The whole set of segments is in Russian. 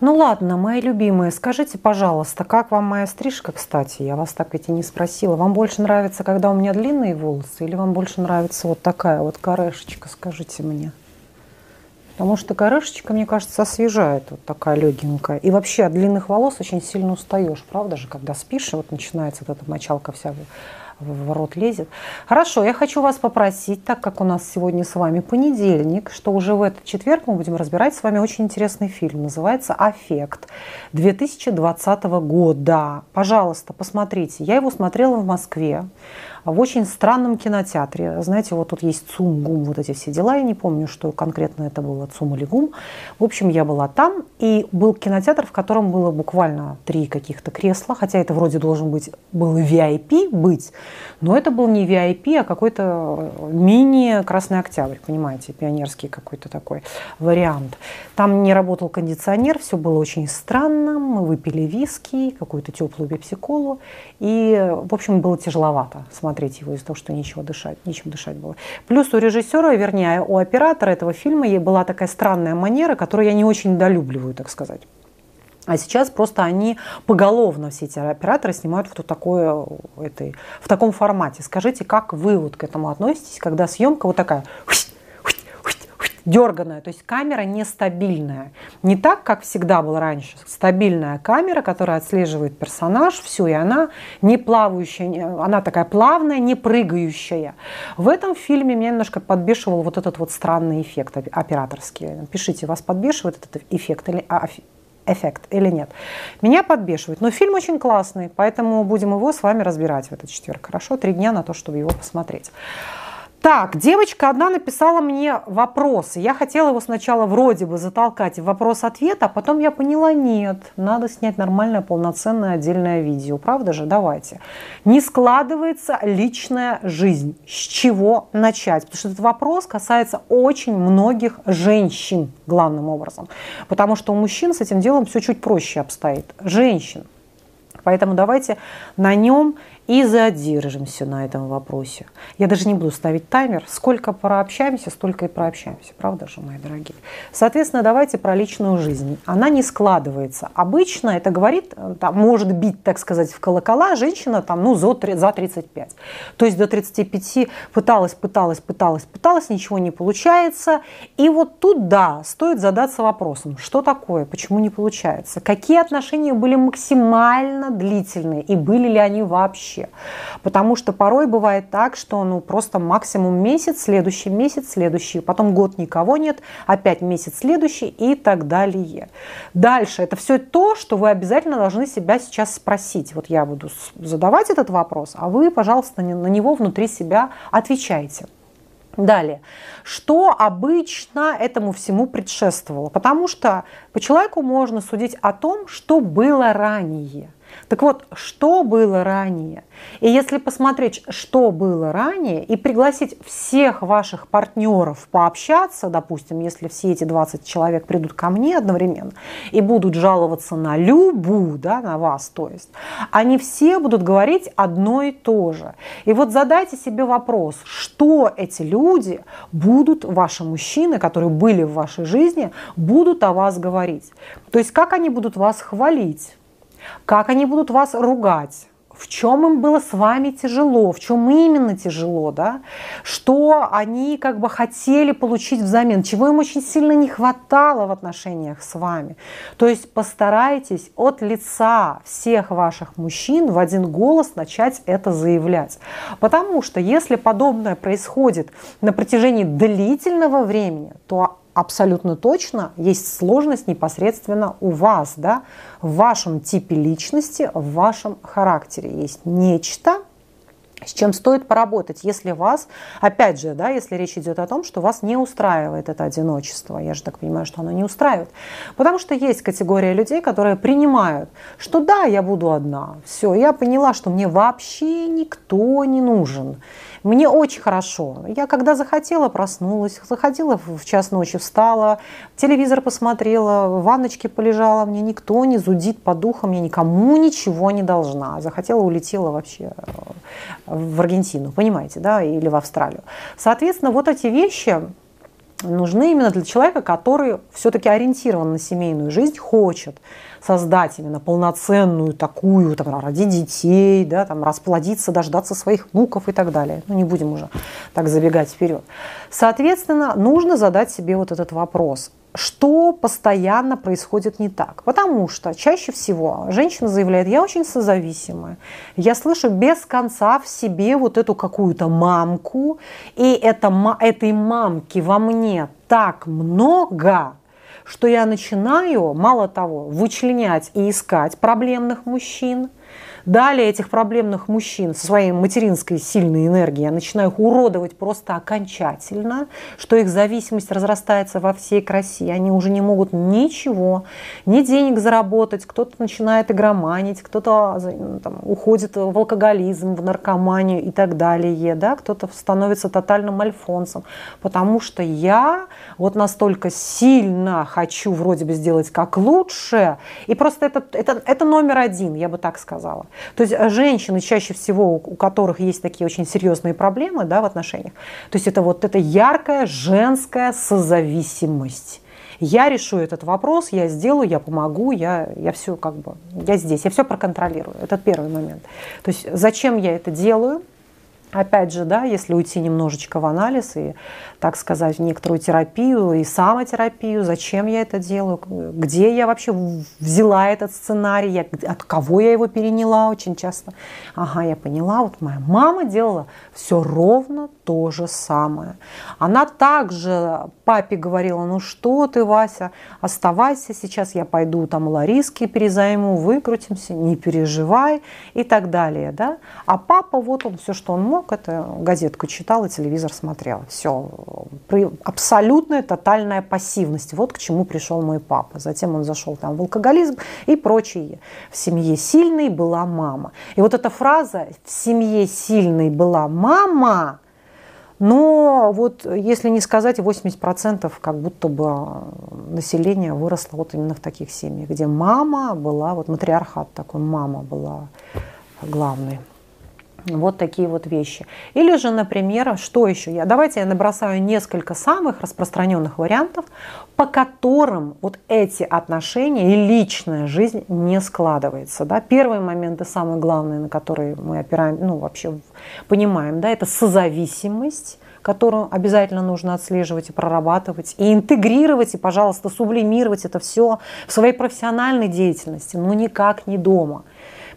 Ну ладно, мои любимые, скажите, пожалуйста, как вам моя стрижка, кстати? Я вас так ведь и не спросила. Вам больше нравится, когда у меня длинные волосы, или вам больше нравится вот такая вот корешечка, скажите мне? Потому что корешечка, мне кажется, освежает, вот такая легенькая. И вообще от длинных волос очень сильно устаешь, правда же, когда спишь, и вот начинается вот эта мочалка вся в рот лезет. Хорошо, я хочу вас попросить, так как у нас сегодня с вами понедельник, что уже в этот четверг мы будем разбирать с вами очень интересный фильм. Называется «Аффект» 2020 года. Пожалуйста, посмотрите. Я его смотрела в Москве в очень странном кинотеатре. Знаете, вот тут есть ЦУМ, ГУМ, вот эти все дела. Я не помню, что конкретно это было, ЦУМ или ГУМ. В общем, я была там, и был кинотеатр, в котором было буквально три каких-то кресла, хотя это вроде должен быть, был VIP быть, но это был не VIP, а какой-то мини Красный Октябрь, понимаете, пионерский какой-то такой вариант. Там не работал кондиционер, все было очень странно. Мы выпили виски, какую-то теплую пепсиколу, и, в общем, было тяжеловато смотреть смотреть его из-за того, что нечего дышать, нечем дышать было. Плюс у режиссера, вернее, у оператора этого фильма ей была такая странная манера, которую я не очень недолюбливаю, так сказать. А сейчас просто они поголовно, все эти операторы, снимают в, такое, этой, в таком формате. Скажите, как вы вот к этому относитесь, когда съемка вот такая дерганая, то есть камера нестабильная. Не так, как всегда было раньше. Стабильная камера, которая отслеживает персонаж, все, и она не плавающая, она такая плавная, не прыгающая. В этом фильме меня немножко подбешивал вот этот вот странный эффект операторский. Пишите, вас подбешивает этот эффект или а, эффект или нет. Меня подбешивает. Но фильм очень классный, поэтому будем его с вами разбирать в этот четверг. Хорошо, три дня на то, чтобы его посмотреть. Так, девочка одна написала мне вопросы. Я хотела его сначала вроде бы затолкать в вопрос-ответ, а потом я поняла, нет, надо снять нормальное, полноценное отдельное видео. Правда же? Давайте. Не складывается личная жизнь. С чего начать? Потому что этот вопрос касается очень многих женщин, главным образом. Потому что у мужчин с этим делом все чуть проще обстоит. Женщин. Поэтому давайте на нем и задержимся на этом вопросе. Я даже не буду ставить таймер. Сколько прообщаемся, столько и прообщаемся. Правда же, мои дорогие? Соответственно, давайте про личную жизнь. Она не складывается. Обычно это говорит, там, может бить, так сказать, в колокола женщина там, ну, за 35. То есть до 35 пыталась, пыталась, пыталась, пыталась, ничего не получается. И вот тут, да, стоит задаться вопросом, что такое, почему не получается, какие отношения были максимально длительные и были ли они вообще вообще. Потому что порой бывает так, что ну, просто максимум месяц, следующий месяц, следующий, потом год никого нет, опять месяц следующий и так далее. Дальше. Это все то, что вы обязательно должны себя сейчас спросить. Вот я буду задавать этот вопрос, а вы, пожалуйста, на него внутри себя отвечайте. Далее, что обычно этому всему предшествовало? Потому что по человеку можно судить о том, что было ранее – так вот, что было ранее? И если посмотреть, что было ранее, и пригласить всех ваших партнеров пообщаться, допустим, если все эти 20 человек придут ко мне одновременно и будут жаловаться на Любу, да, на вас, то есть, они все будут говорить одно и то же. И вот задайте себе вопрос, что эти люди будут, ваши мужчины, которые были в вашей жизни, будут о вас говорить. То есть, как они будут вас хвалить, как они будут вас ругать, в чем им было с вами тяжело, в чем именно тяжело, да, что они как бы хотели получить взамен, чего им очень сильно не хватало в отношениях с вами. То есть постарайтесь от лица всех ваших мужчин в один голос начать это заявлять. Потому что если подобное происходит на протяжении длительного времени, то абсолютно точно есть сложность непосредственно у вас, да, в вашем типе личности, в вашем характере. Есть нечто, с чем стоит поработать, если вас, опять же, да, если речь идет о том, что вас не устраивает это одиночество, я же так понимаю, что оно не устраивает, потому что есть категория людей, которые принимают, что да, я буду одна, все, я поняла, что мне вообще никто не нужен, мне очень хорошо. Я когда захотела, проснулась, заходила в час ночи, встала, телевизор посмотрела, в ванночке полежала, мне никто не зудит по духам, я никому ничего не должна. Захотела, улетела вообще э, в Аргентину, понимаете, да, или в Австралию. Соответственно, вот эти вещи, нужны именно для человека, который все-таки ориентирован на семейную жизнь, хочет создать именно полноценную такую, там, родить детей, да, там, расплодиться, дождаться своих внуков и так далее. Ну, не будем уже так забегать вперед. Соответственно, нужно задать себе вот этот вопрос что постоянно происходит не так. Потому что чаще всего женщина заявляет, я очень созависимая, я слышу без конца в себе вот эту какую-то мамку, и это, этой мамки во мне так много, что я начинаю, мало того, вычленять и искать проблемных мужчин, Далее этих проблемных мужчин со своей материнской сильной энергией я начинаю их уродовать просто окончательно, что их зависимость разрастается во всей красе. Они уже не могут ничего, ни денег заработать, кто-то начинает игроманить, кто-то там, уходит в алкоголизм, в наркоманию и так далее, да? кто-то становится тотальным альфонсом, потому что я вот настолько сильно хочу вроде бы сделать как лучше, и просто это, это, это номер один, я бы так сказала. То есть э, женщины чаще всего, у которых есть такие очень серьезные проблемы да, в отношениях, то есть это вот эта яркая женская созависимость. Я решу этот вопрос, я сделаю, я помогу, я, я все как бы, я здесь, я все проконтролирую. Это первый момент. То есть зачем я это делаю? Опять же, да, если уйти немножечко в анализ и, так сказать, в некоторую терапию и самотерапию, зачем я это делаю, где я вообще взяла этот сценарий, я, от кого я его переняла очень часто. Ага, я поняла, вот моя мама делала все ровно то же самое. Она также папе говорила, ну что ты, Вася, оставайся, сейчас я пойду там Лариски перезайму, выкрутимся, не переживай и так далее. Да? А папа, вот он все, что он мог, это газетку читал и телевизор смотрел. Все, абсолютная тотальная пассивность. Вот к чему пришел мой папа. Затем он зашел там в алкоголизм и прочее. В семье сильной была мама. И вот эта фраза «в семье сильной была мама», но вот если не сказать, 80% как будто бы населения выросло вот именно в таких семьях, где мама была, вот матриархат такой, мама была главной. Вот такие вот вещи. Или же, например, что еще? Я, давайте я набросаю несколько самых распространенных вариантов, по которым вот эти отношения и личная жизнь не складывается. Да? Первый момент и самый главный, на который мы опираем, ну вообще понимаем, да, это созависимость которую обязательно нужно отслеживать и прорабатывать, и интегрировать, и, пожалуйста, сублимировать это все в своей профессиональной деятельности, но никак не дома.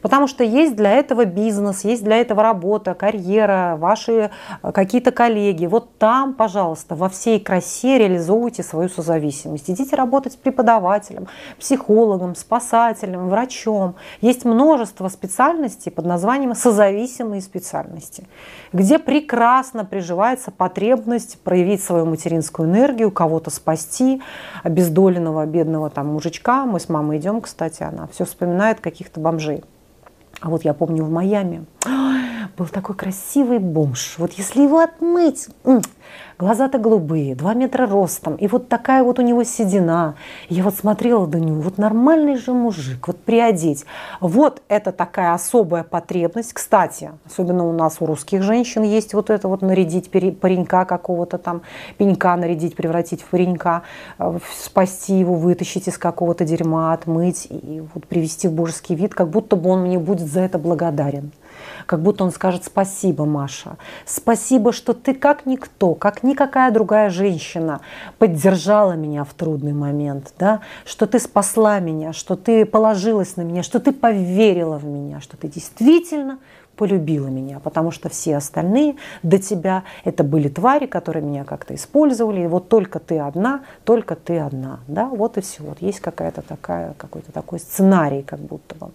Потому что есть для этого бизнес, есть для этого работа, карьера, ваши э, какие-то коллеги. Вот там, пожалуйста, во всей красе реализовывайте свою созависимость. Идите работать преподавателем, психологом, спасателем, врачом. Есть множество специальностей под названием созависимые специальности, где прекрасно приживается потребность проявить свою материнскую энергию, кого-то спасти, обездоленного, бедного там мужичка. Мы с мамой идем, кстати, она все вспоминает каких-то бомжей. А вот я помню в Майами был такой красивый бомж. Вот если его отмыть, глаза-то голубые, два метра ростом, и вот такая вот у него седина. Я вот смотрела до него, вот нормальный же мужик, вот приодеть. Вот это такая особая потребность. Кстати, особенно у нас, у русских женщин, есть вот это вот нарядить паренька какого-то там, пенька нарядить, превратить в паренька, э, спасти его, вытащить из какого-то дерьма, отмыть и вот привести в божеский вид, как будто бы он мне будет за это благодарен как будто он скажет спасибо, Маша. Спасибо, что ты как никто, как никакая другая женщина поддержала меня в трудный момент, да? что ты спасла меня, что ты положилась на меня, что ты поверила в меня, что ты действительно полюбила меня, потому что все остальные до тебя это были твари, которые меня как-то использовали, и вот только ты одна, только ты одна, да, вот и все, вот есть какая-то такая, какой-то такой сценарий, как будто бы.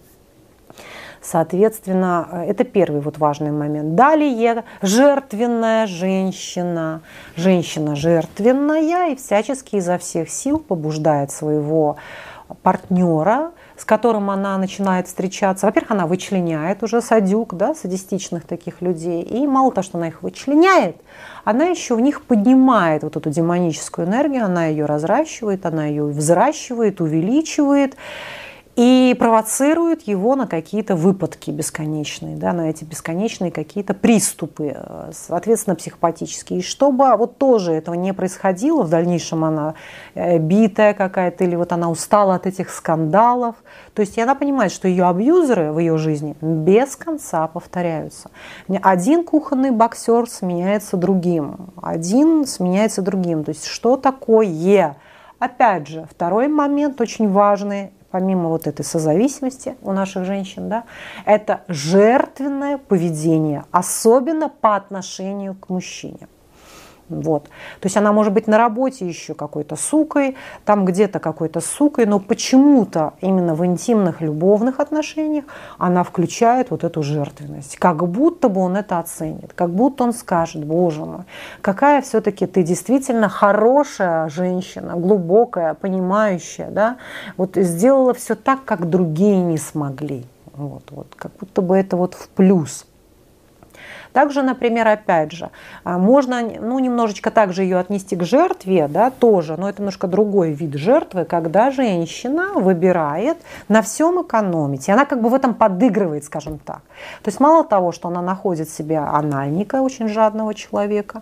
Соответственно, э, это первый вот важный момент. Далее жертвенная женщина. Женщина жертвенная и всячески изо всех сил побуждает своего партнера, с которым она начинает встречаться. Во-первых, она вычленяет уже садюк, да, садистичных таких людей. И мало того, что она их вычленяет, она еще в них поднимает вот эту демоническую энергию, она ее разращивает, она ее взращивает, увеличивает. И провоцирует его на какие-то выпадки бесконечные, да, на эти бесконечные какие-то приступы, э, соответственно, психопатические. И чтобы вот тоже этого не происходило, в дальнейшем она э, битая какая-то, или вот она устала от этих скандалов, то есть она понимает, что ее абьюзеры в ее жизни без конца повторяются. Один кухонный боксер сменяется другим, один сменяется другим. То есть что такое? Опять же, второй момент очень важный, помимо вот этой созависимости у наших женщин, да, это жертвенное поведение, особенно по отношению к мужчине. Вот. То есть она может быть на работе еще какой-то сукой, там где-то какой-то сукой, но почему-то именно в интимных любовных отношениях она включает вот эту жертвенность. Как будто бы он это оценит, как будто он скажет, боже мой, какая все-таки ты действительно хорошая женщина, глубокая, понимающая, да, вот сделала все так, как другие не смогли. Вот, вот, как будто бы это вот в плюс. Также, например, опять же, а, можно ну, немножечко также ее отнести к жертве, да, тоже, но это немножко другой вид жертвы, когда женщина выбирает на всем экономить. И она как бы в этом подыгрывает, скажем так. То есть мало того, что она находит себе анальника, очень жадного человека,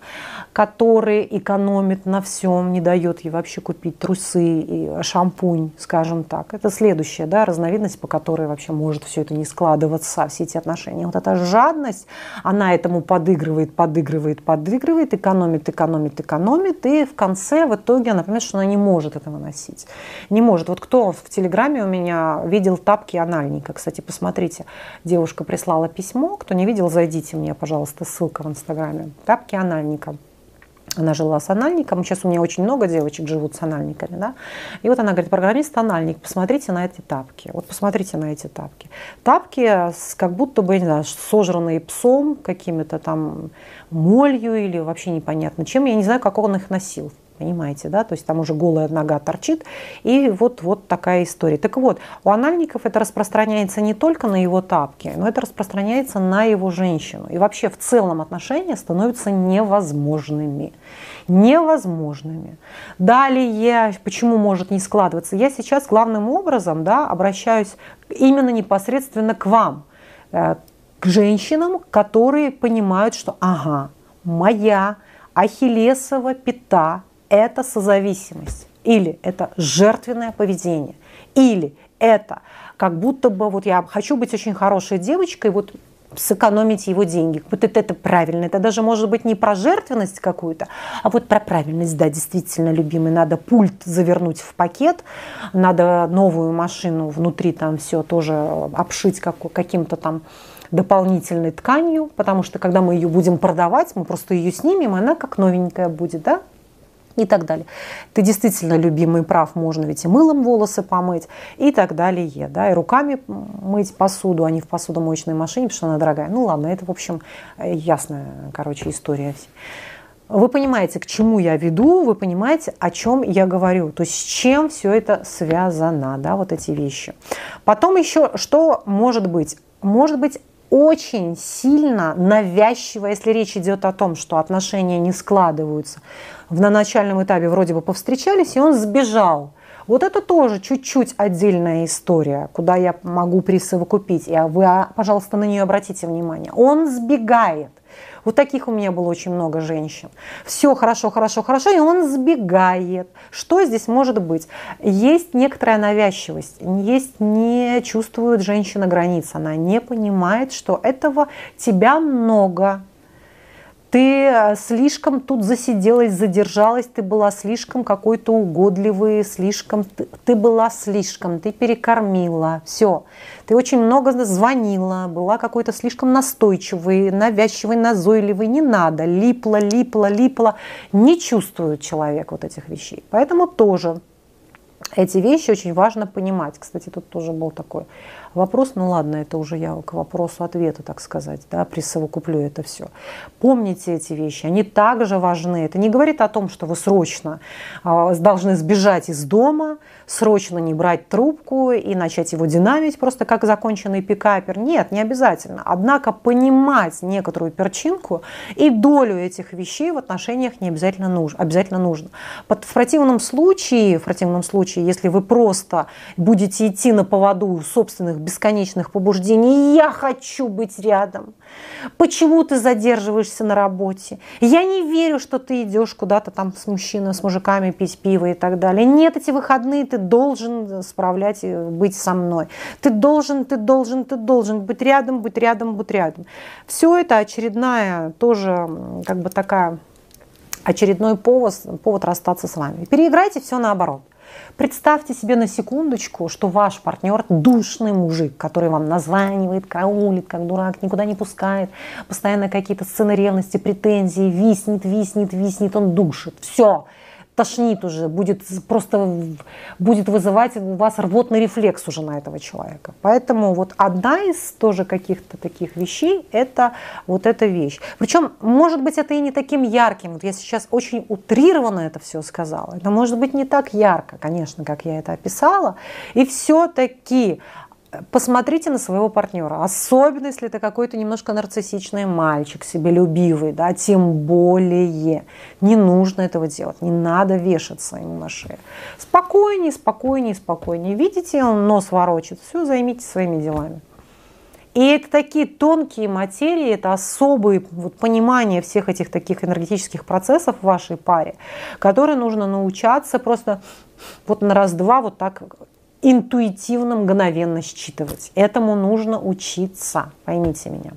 который экономит на всем, не дает ей вообще купить трусы и шампунь, скажем так. Это следующая да, разновидность, по которой вообще может все это не складываться, все эти отношения. Вот эта жадность, она этому подыгрывает, подыгрывает, подыгрывает, экономит, экономит, экономит, и в конце, в итоге она понимает, что она не может этого носить. Не может. Вот кто в Телеграме у меня видел тапки анальника, кстати, посмотрите, девушка прислала письмо, кто не видел, зайдите мне, пожалуйста, ссылка в Инстаграме. Тапки анальника. Она жила с анальником. Сейчас у меня очень много девочек живут с анальниками. Да? И вот она говорит, программист анальник, посмотрите на эти тапки. Вот посмотрите на эти тапки. Тапки с, как будто бы, не знаю, сожранные псом, какими-то там молью или вообще непонятно чем. Я не знаю, как он их носил. Понимаете, да? То есть там уже голая нога торчит. И вот, вот такая история. Так вот, у анальников это распространяется не только на его тапки, но это распространяется на его женщину. И вообще в целом отношения становятся невозможными. Невозможными. Далее, почему может не складываться? Я сейчас главным образом да, обращаюсь именно непосредственно к вам, э, к женщинам, которые понимают, что ага, моя ахиллесова пята это созависимость, или это жертвенное поведение, или это как будто бы вот я хочу быть очень хорошей девочкой, вот сэкономить его деньги. Вот это, это правильно. Это даже может быть не про жертвенность какую-то, а вот про правильность. Да, действительно, любимый, надо пульт завернуть в пакет, надо новую машину внутри там все тоже обшить как, каким-то там дополнительной тканью, потому что когда мы ее будем продавать, мы просто ее снимем, она как новенькая будет, да? И так далее. Ты действительно любимый прав, можно ведь и мылом волосы помыть и так далее. Да, и руками мыть посуду, а не в посудомоечной машине, потому что она дорогая. Ну ладно, это, в общем, ясная, короче, история. Вы понимаете, к чему я веду, вы понимаете, о чем я говорю, то есть с чем все это связано, да, вот эти вещи. Потом еще, что может быть? Может быть очень сильно навязчиво, если речь идет о том, что отношения не складываются. На начальном этапе вроде бы повстречались, и он сбежал. Вот это тоже чуть-чуть отдельная история, куда я могу присовокупить. И вы, а, пожалуйста, на нее обратите внимание. Он сбегает. Вот таких у меня было очень много женщин. Все хорошо, хорошо, хорошо, и он сбегает. Что здесь может быть? Есть некоторая навязчивость, есть не чувствует женщина границ, она не понимает, что этого тебя много, ты э, слишком тут засиделась, задержалась, ты была слишком какой-то угодливый, слишком, ты, ты была слишком, ты перекормила, все. Ты очень много звонила, была какой-то слишком настойчивый, навязчивый, назойливый, не надо, липла, липла, липла. Не чувствует человек вот этих вещей. Поэтому тоже эти вещи очень важно понимать. Кстати, тут тоже был такой вопрос, ну ладно, это уже я к вопросу-ответу, так сказать, да, присовокуплю это все. Помните эти вещи, они также важны. Это не говорит о том, что вы срочно э, должны сбежать из дома, срочно не брать трубку и начать его динамить, просто как законченный пикапер. Нет, не обязательно. Однако понимать некоторую перчинку и долю этих вещей в отношениях не обязательно нужно. Обязательно нужно. В противном случае, в противном случае, если вы просто будете идти на поводу собственных бесконечных побуждений, я хочу быть рядом. Почему ты задерживаешься на работе? Я не верю, что ты идешь куда-то там с мужчиной, с мужиками пить пиво и так далее. Нет, эти выходные ты должен справлять и быть со мной. Ты должен, ты должен, ты должен быть рядом, быть рядом, быть рядом. Все это очередная тоже как бы такая очередной повод, повод расстаться с вами. Переиграйте все наоборот. Представьте себе на секундочку, что ваш партнер душный мужик, который вам названивает, караулит, как дурак, никуда не пускает, постоянно какие-то сцены ревности, претензии, виснет, виснет, виснет, он душит. Все, тошнит уже, будет просто будет вызывать у вас рвотный рефлекс уже на этого человека. Поэтому вот одна из тоже каких-то таких вещей – это вот эта вещь. Причем, может быть, это и не таким ярким. Вот я сейчас очень утрированно это все сказала. Это может быть не так ярко, конечно, как я это описала. И все-таки посмотрите на своего партнера, особенно если это какой-то немножко нарциссичный мальчик, себелюбивый, да, тем более не нужно этого делать, не надо вешаться ему на шею. Спокойнее, спокойнее, спокойнее. Видите, он нос ворочит, все, займитесь своими делами. И это такие тонкие материи, это особые вот, понимание всех этих таких энергетических процессов в вашей паре, которые нужно научаться просто вот на раз-два вот так интуитивно, мгновенно считывать. Этому нужно учиться, поймите меня.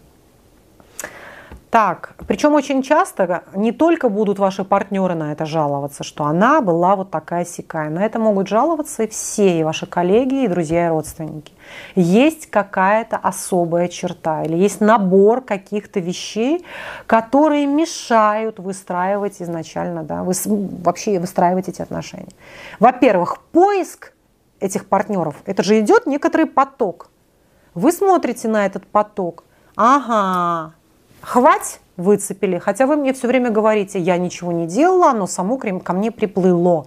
Так, причем очень часто не только будут ваши партнеры на это жаловаться, что она была вот такая сякая. На это могут жаловаться и все, и ваши коллеги, и друзья, и родственники. Есть какая-то особая черта или есть набор каких-то вещей, которые мешают выстраивать изначально, да, вы, вообще выстраивать эти отношения. Во-первых, поиск этих партнеров, это же идет некоторый поток. Вы смотрите на этот поток, ага, хвать выцепили, хотя вы мне все время говорите, я ничего не делала, оно само ко мне приплыло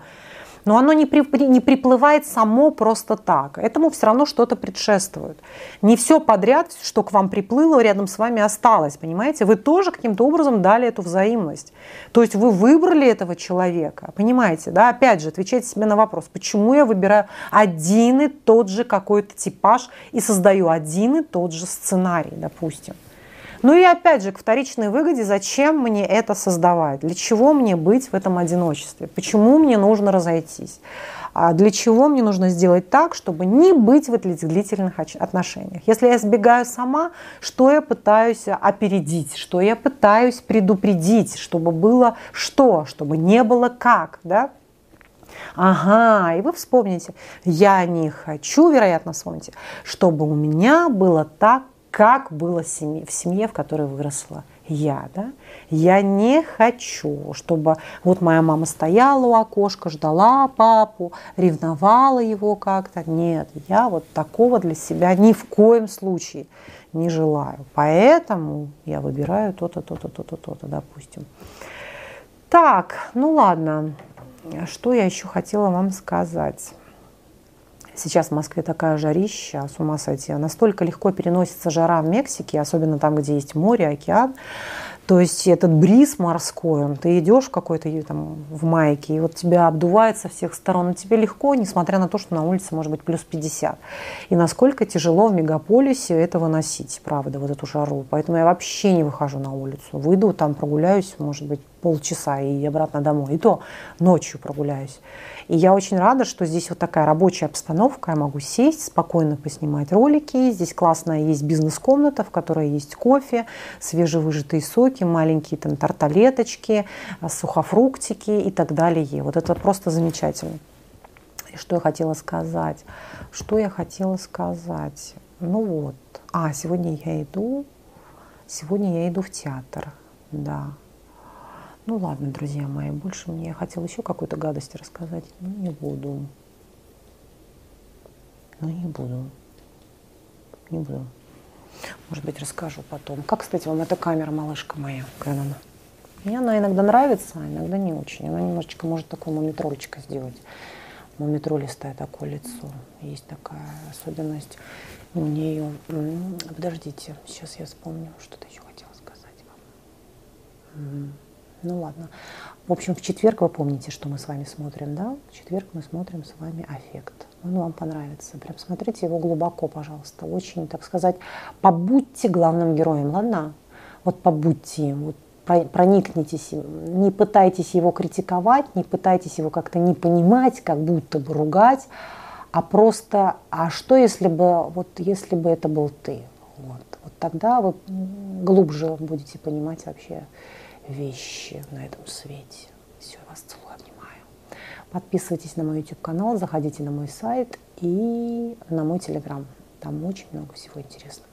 но оно не, при, не приплывает само просто так. Этому все равно что-то предшествует. Не все подряд, что к вам приплыло, рядом с вами осталось, понимаете? Вы тоже каким-то образом дали эту взаимность. То есть вы выбрали этого человека, понимаете? Да? Опять же, отвечайте себе на вопрос, почему я выбираю один и тот же какой-то типаж и создаю один и тот же сценарий, допустим. Ну и опять же, к вторичной выгоде, зачем мне это создавать? Для чего мне быть в этом одиночестве? Почему мне нужно разойтись? А для чего мне нужно сделать так, чтобы не быть в этих длительных отношениях? Если я сбегаю сама, что я пытаюсь опередить, что я пытаюсь предупредить, чтобы было что, чтобы не было как, да? Ага, и вы вспомните, я не хочу, вероятно, вспомните, чтобы у меня было так, как было в семье, в которой выросла я. Да? Я не хочу, чтобы вот моя мама стояла у окошка, ждала папу, ревновала его как-то. Нет, я вот такого для себя ни в коем случае не желаю. Поэтому я выбираю то-то, то-то, то-то, то-то, допустим. Так, ну ладно, что я еще хотела вам сказать. Сейчас в Москве такая жарища, с ума сойти. Настолько легко переносится жара в Мексике, особенно там, где есть море, океан. То есть этот бриз морской, он, ты идешь какой-то там в майке, и вот тебя обдувает со всех сторон, и тебе легко, несмотря на то, что на улице может быть плюс 50. И насколько тяжело в мегаполисе это выносить, правда, вот эту жару. Поэтому я вообще не выхожу на улицу. Выйду, там прогуляюсь, может быть, полчаса и обратно домой. И то ночью прогуляюсь. И я очень рада, что здесь вот такая рабочая обстановка. Я могу сесть, спокойно поснимать ролики. Здесь классная есть бизнес-комната, в которой есть кофе, свежевыжатые соки, маленькие там тарталеточки, сухофруктики и так далее. Вот это просто замечательно. И что я хотела сказать? Что я хотела сказать? Ну вот. А, сегодня я иду. Сегодня я иду в театр. Да. Ну ладно, друзья мои, больше мне я хотела еще какую-то гадость рассказать, но не буду. Ну не буду. Не буду. Может быть, расскажу потом. Как, кстати, вам эта камера, малышка моя, Кэнона? Мне она иногда нравится, а иногда не очень. Она немножечко может такое мумитролечко сделать. Мумитролистое такое лицо. Есть такая особенность у нее. Подождите, сейчас я вспомню, что-то еще хотела сказать вам. Ну ладно. В общем, в четверг вы помните, что мы с вами смотрим, да? В четверг мы смотрим с вами аффект. Он вам понравится. Прям смотрите его глубоко, пожалуйста. Очень, так сказать, побудьте главным героем, ладно? Вот побудьте им, вот проникнитесь не пытайтесь его критиковать, не пытайтесь его как-то не понимать, как будто бы ругать, а просто, а что если бы, вот если бы это был ты? Вот, вот тогда вы глубже будете понимать вообще вещи на этом свете. Все, я вас целую, обнимаю. Подписывайтесь на мой YouTube канал, заходите на мой сайт и на мой телеграм. Там очень много всего интересного.